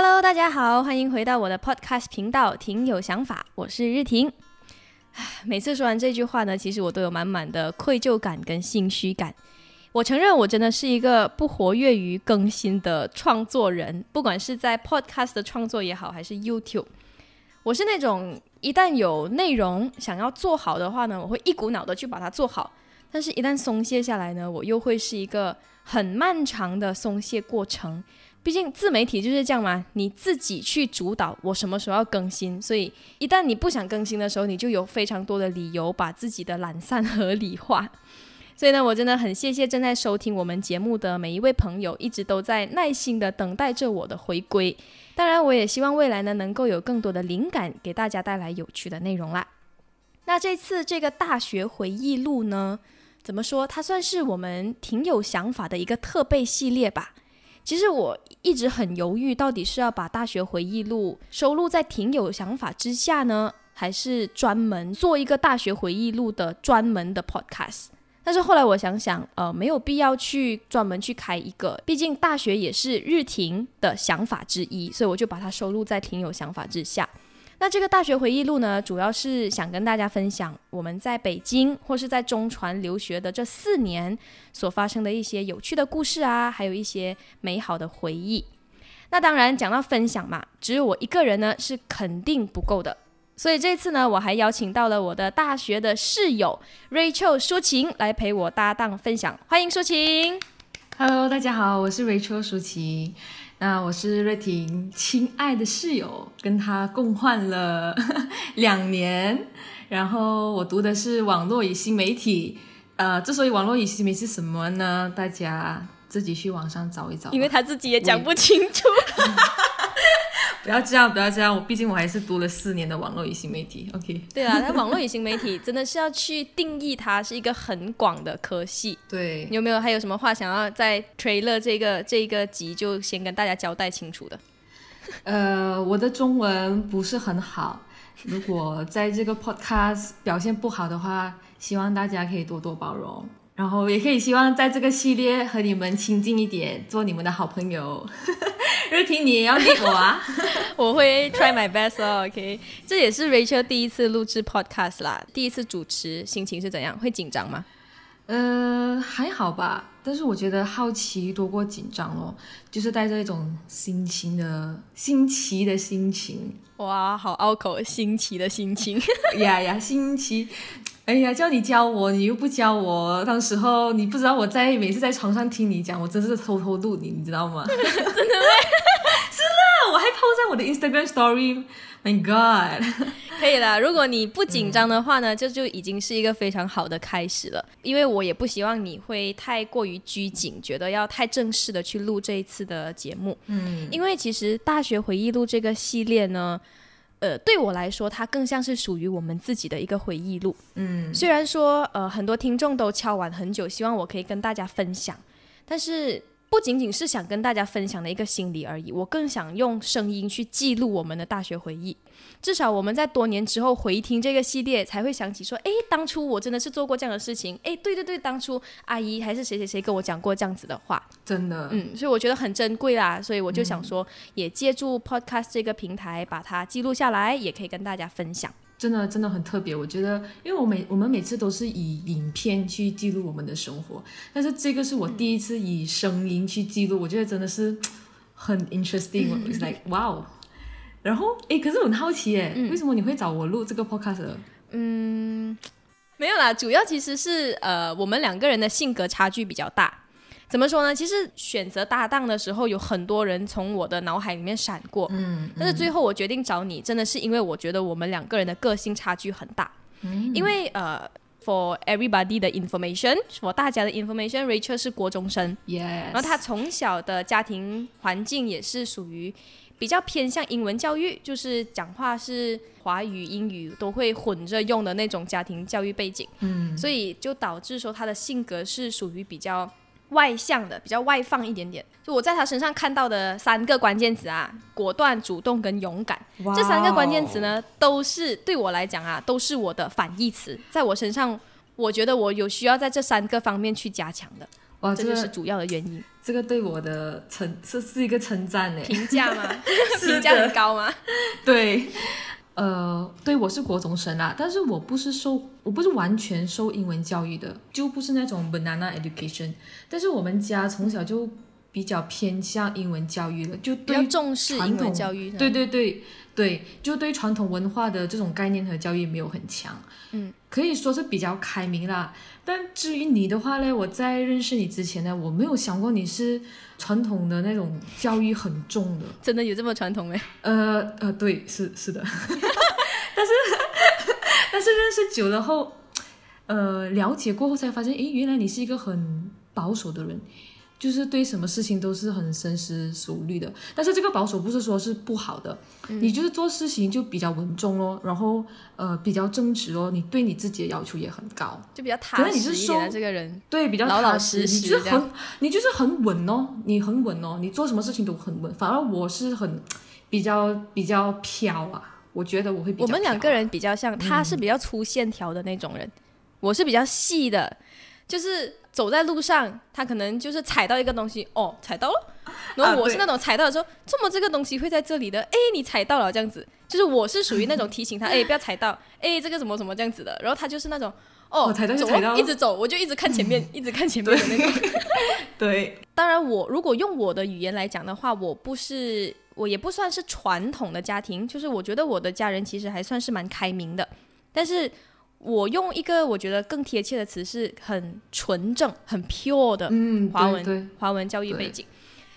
Hello，大家好，欢迎回到我的 Podcast 频道，挺有想法，我是日婷。每次说完这句话呢，其实我都有满满的愧疚感跟心虚感。我承认，我真的是一个不活跃于更新的创作人，不管是在 Podcast 的创作也好，还是 YouTube，我是那种一旦有内容想要做好的话呢，我会一股脑的去把它做好。但是，一旦松懈下来呢，我又会是一个很漫长的松懈过程。毕竟自媒体就是这样嘛，你自己去主导我什么时候要更新，所以一旦你不想更新的时候，你就有非常多的理由把自己的懒散合理化。所以呢，我真的很谢谢正在收听我们节目的每一位朋友，一直都在耐心的等待着我的回归。当然，我也希望未来呢，能够有更多的灵感给大家带来有趣的内容啦。那这次这个大学回忆录呢？怎么说？它算是我们挺有想法的一个特备系列吧。其实我一直很犹豫，到底是要把大学回忆录收录在挺有想法之下呢，还是专门做一个大学回忆录的专门的 podcast？但是后来我想想，呃，没有必要去专门去开一个，毕竟大学也是日庭的想法之一，所以我就把它收录在挺有想法之下。那这个大学回忆录呢，主要是想跟大家分享我们在北京或是在中传留学的这四年所发生的一些有趣的故事啊，还有一些美好的回忆。那当然讲到分享嘛，只有我一个人呢是肯定不够的，所以这次呢，我还邀请到了我的大学的室友 Rachel 舒晴来陪我搭档分享。欢迎舒晴。Hello，大家好，我是 Rachel 舒晴。那我是瑞婷亲爱的室友，跟他共患了 两年。然后我读的是网络与新媒体。呃，之所以网络与新媒体是什么呢？大家自己去网上找一找。因为他自己也讲不清楚。不要这样，不要这样。我毕竟我还是读了四年的网络与新媒体。OK。对啊，那网络与新媒体真的是要去定义它，是一个很广的科系。对。有没有还有什么话想要在 trailer 这个这个集就先跟大家交代清楚的？呃，我的中文不是很好，如果在这个 podcast 表现不好的话，希望大家可以多多包容。然后也可以希望在这个系列和你们亲近一点，做你们的好朋友。瑞婷，你也要理我啊！我会 try my best 哦。OK，这也是 Rachel 第一次录制 podcast 啦，第一次主持，心情是怎样？会紧张吗？呃，还好吧。但是我觉得好奇多过紧张哦，就是带着一种新奇的新奇的心情。哇，好拗口，新奇的心情。呀呀，新奇。哎呀，叫你教我，你又不教我。当时候你不知道我在每次在床上听你讲，我真是偷偷录你，你知道吗？真的吗？是的，我还 po 在我的 Instagram Story。My God，可以啦。如果你不紧张的话呢，这就已经是一个非常好的开始了。因为我也不希望你会太过于拘谨，觉得要太正式的去录这一次的节目。嗯，因为其实大学回忆录这个系列呢。呃，对我来说，它更像是属于我们自己的一个回忆录。嗯，虽然说，呃，很多听众都敲完很久，希望我可以跟大家分享，但是。不仅仅是想跟大家分享的一个心理而已，我更想用声音去记录我们的大学回忆。至少我们在多年之后回听这个系列，才会想起说：哎，当初我真的是做过这样的事情。哎，对对对，当初阿姨还是谁谁谁跟我讲过这样子的话，真的，嗯，所以我觉得很珍贵啦。所以我就想说，也借助 Podcast 这个平台把它记录下来，也可以跟大家分享。真的真的很特别，我觉得，因为我每我们每次都是以影片去记录我们的生活，但是这个是我第一次以声音去记录，我觉得真的是很 interesting，is like wow。然后，诶，可是我很好奇，哎，为什么你会找我录这个 podcast？嗯，没有啦，主要其实是呃，我们两个人的性格差距比较大。怎么说呢？其实选择搭档的时候，有很多人从我的脑海里面闪过，嗯，但是最后我决定找你，真的是因为我觉得我们两个人的个性差距很大。嗯，因为呃，for everybody 的 information，for 大家的 information，Rachel 是国中生，yes，然后他从小的家庭环境也是属于比较偏向英文教育，就是讲话是华语、英语都会混着用的那种家庭教育背景，嗯，所以就导致说他的性格是属于比较。外向的，比较外放一点点。就我在他身上看到的三个关键词啊，果断、主动跟勇敢。这三个关键词呢，都是对我来讲啊，都是我的反义词。在我身上，我觉得我有需要在这三个方面去加强的。哇，这这个就是主要的原因。这个对我的称是是一个称赞呢。评价吗？评价很高吗？对，呃，对我是国中生啦，但是我不是受，我不是完全受英文教育的，就不是那种 banana education。但是我们家从小就比较偏向英文教育了，就比较对重视英文传统教育。对对对对，就对传统文化的这种概念和教育没有很强，嗯，可以说是比较开明啦。但至于你的话呢，我在认识你之前呢，我没有想过你是传统的那种教育很重的。真的有这么传统没？呃呃，对，是是的，但是 但是认识久了后，呃，了解过后才发现，诶，原来你是一个很保守的人，就是对什么事情都是很深思熟虑的。但是这个保守不是说是不好的，你就是做事情就比较稳重哦，然后呃比较正直哦，你对你自己的要求也很高，就比较可踏能你是实一点这个人。对，比较老老实实实你就是很你就是很稳哦，你很稳哦，你做什么事情都很稳。反而我是很比较比较飘啊，我觉得我会比较我们两飘个人比较像，他是比较粗线条的那种人，我是比较细的，就是走在路上，他可能就是踩到一个东西，哦，踩到了。然后我是那种踩到的时候，这么这个东西会在这里的？哎，你踩到了这样子，就是我是属于那种 提醒他，哎，不要踩到，哎，这个什么什么这样子的。然后他就是那种，哦，踩到就踩到一直走，我就一直看前面，一直看前面的那种。对，当然我，如果用我的语言来讲的话，我不是，我也不算是传统的家庭，就是我觉得我的家人其实还算是蛮开明的，但是我用一个我觉得更贴切的词是很纯正、很 pure 的嗯，华文华文教育背景，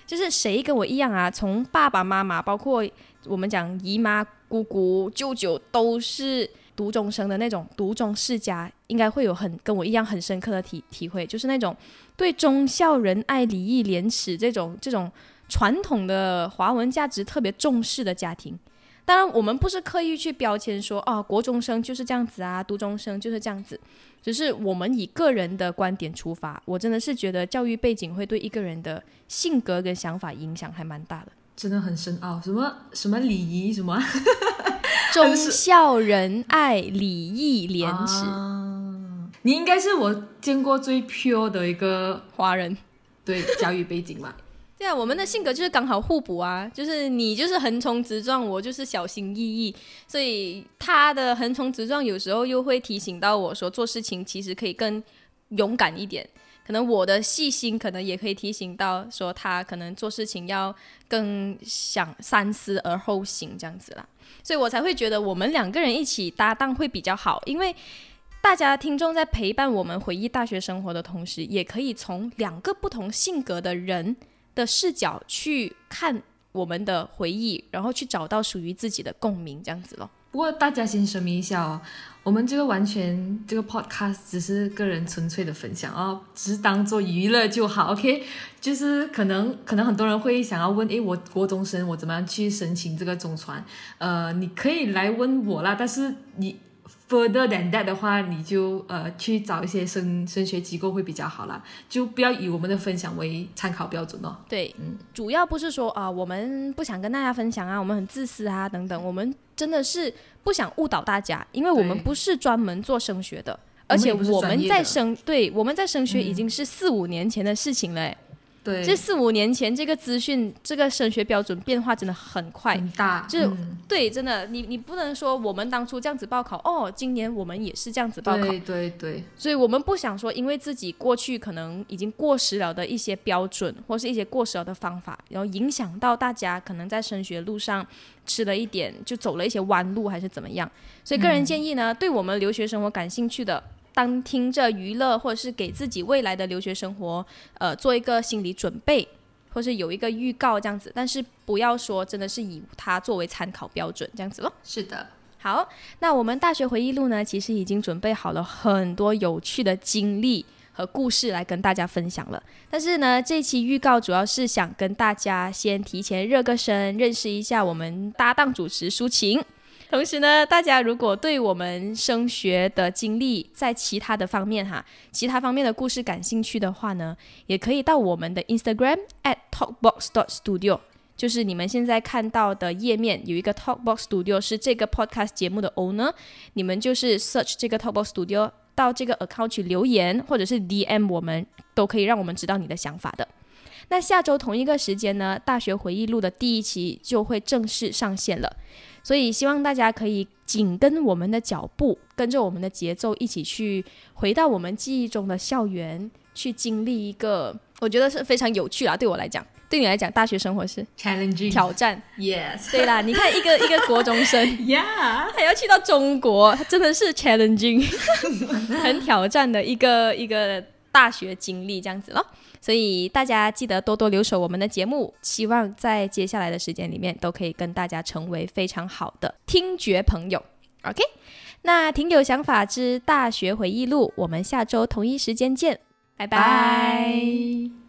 就是谁跟我一样啊？从爸爸妈妈，包括我们讲姨妈、姑姑、舅舅，都是读中生的那种读中世家，应该会有很跟我一样很深刻的体体会，就是那种对忠孝仁爱礼义廉耻这种这种传统的华文价值特别重视的家庭。当然，我们不是刻意去标签说啊，国中生就是这样子啊，读中生就是这样子，只是我们以个人的观点出发。我真的是觉得教育背景会对一个人的性格跟想法影响还蛮大的。真的很深奥，什么什么礼仪什么 忠孝仁爱礼义廉耻，啊你应该是我见过最 pure 的一个华人。对教育背景吧？对啊，我们的性格就是刚好互补啊，就是你就是横冲直撞，我就是小心翼翼，所以他的横冲直撞有时候又会提醒到我说做事情其实可以更勇敢一点。可能我的细心可能也可以提醒到说他可能做事情要更想三思而后行这样子啦，所以我才会觉得我们两个人一起搭档会比较好，因为。大家听众在陪伴我们回忆大学生活的同时，也可以从两个不同性格的人的视角去看我们的回忆，然后去找到属于自己的共鸣，这样子咯。不过大家先声明一下哦，我们这个完全这个 podcast 只是个人纯粹的分享哦，只是当做娱乐就好，OK？就是可能可能很多人会想要问，诶，我国中生我怎么样去申请这个中传？呃，你可以来问我啦，但是你 further than that 的话，你就呃去找一些升升学机构会比较好啦，就不要以我们的分享为参考标准哦。对，主要不是说啊、我们不想跟大家分享啊，我们很自私啊等等，我们真的是不想误导大家，因为我们不是专门做升学的，而且我们在升，对，我们在升学已经是四五年前的事情了诶。对，这四五年前，这个资讯、这个升学标准变化真的很快。很大，就是嗯。对，真的，你你不能说我们当初这样子报考，哦，今年我们也是这样子报考，对对对，所以我们不想说，因为自己过去可能已经过时了的一些标准，或是一些过时了的方法，然后影响到大家可能在升学路上吃了一点，就走了一些弯路，还是怎么样。所以个人建议呢，对我们留学生活感兴趣的，当听着娱乐，或者是给自己未来的留学生活，呃，做一个心理准备。或是有一个预告这样子，但是不要说真的是以它作为参考标准这样子咯。是的。好，那我们大学回忆录呢，其实已经准备好了很多有趣的经历和故事来跟大家分享了。但是呢，这期预告主要是想跟大家先提前热个身，认识一下我们搭档主持抒情。同时呢，大家如果对我们升学的经历在其他的方面哈，其他方面的故事感兴趣的话呢，也可以到我们的 Instagram at talkbox studio，。就是你们现在看到的页面有一个 Talkbox Studio 是这个 podcast 节目的 owner，你们就是 search 这个 Talkbox Studio 到这个 account 去留言，或者是 DM 我们，都可以让我们知道你的想法的。那下周同一个时间呢，《大学回忆录》的第一期就会正式上线了，所以希望大家可以紧跟我们的脚步，跟着我们的节奏一起去回到我们记忆中的校园，去经历一个我觉得是非常有趣啦。对我来讲，对你来讲，大学生活是 challenging 挑战。yes 对啦，你看一个一个国中生。yeah 还要去到中国，真的是 challenging，很挑战的一个一个大学经历这样子咯。所以大家记得多多留守我们的节目，希望在接下来的时间里面都可以跟大家成为非常好的听觉朋友。OK，那挺有想法之大学回忆录，我们下周同一时间见，拜拜。拜。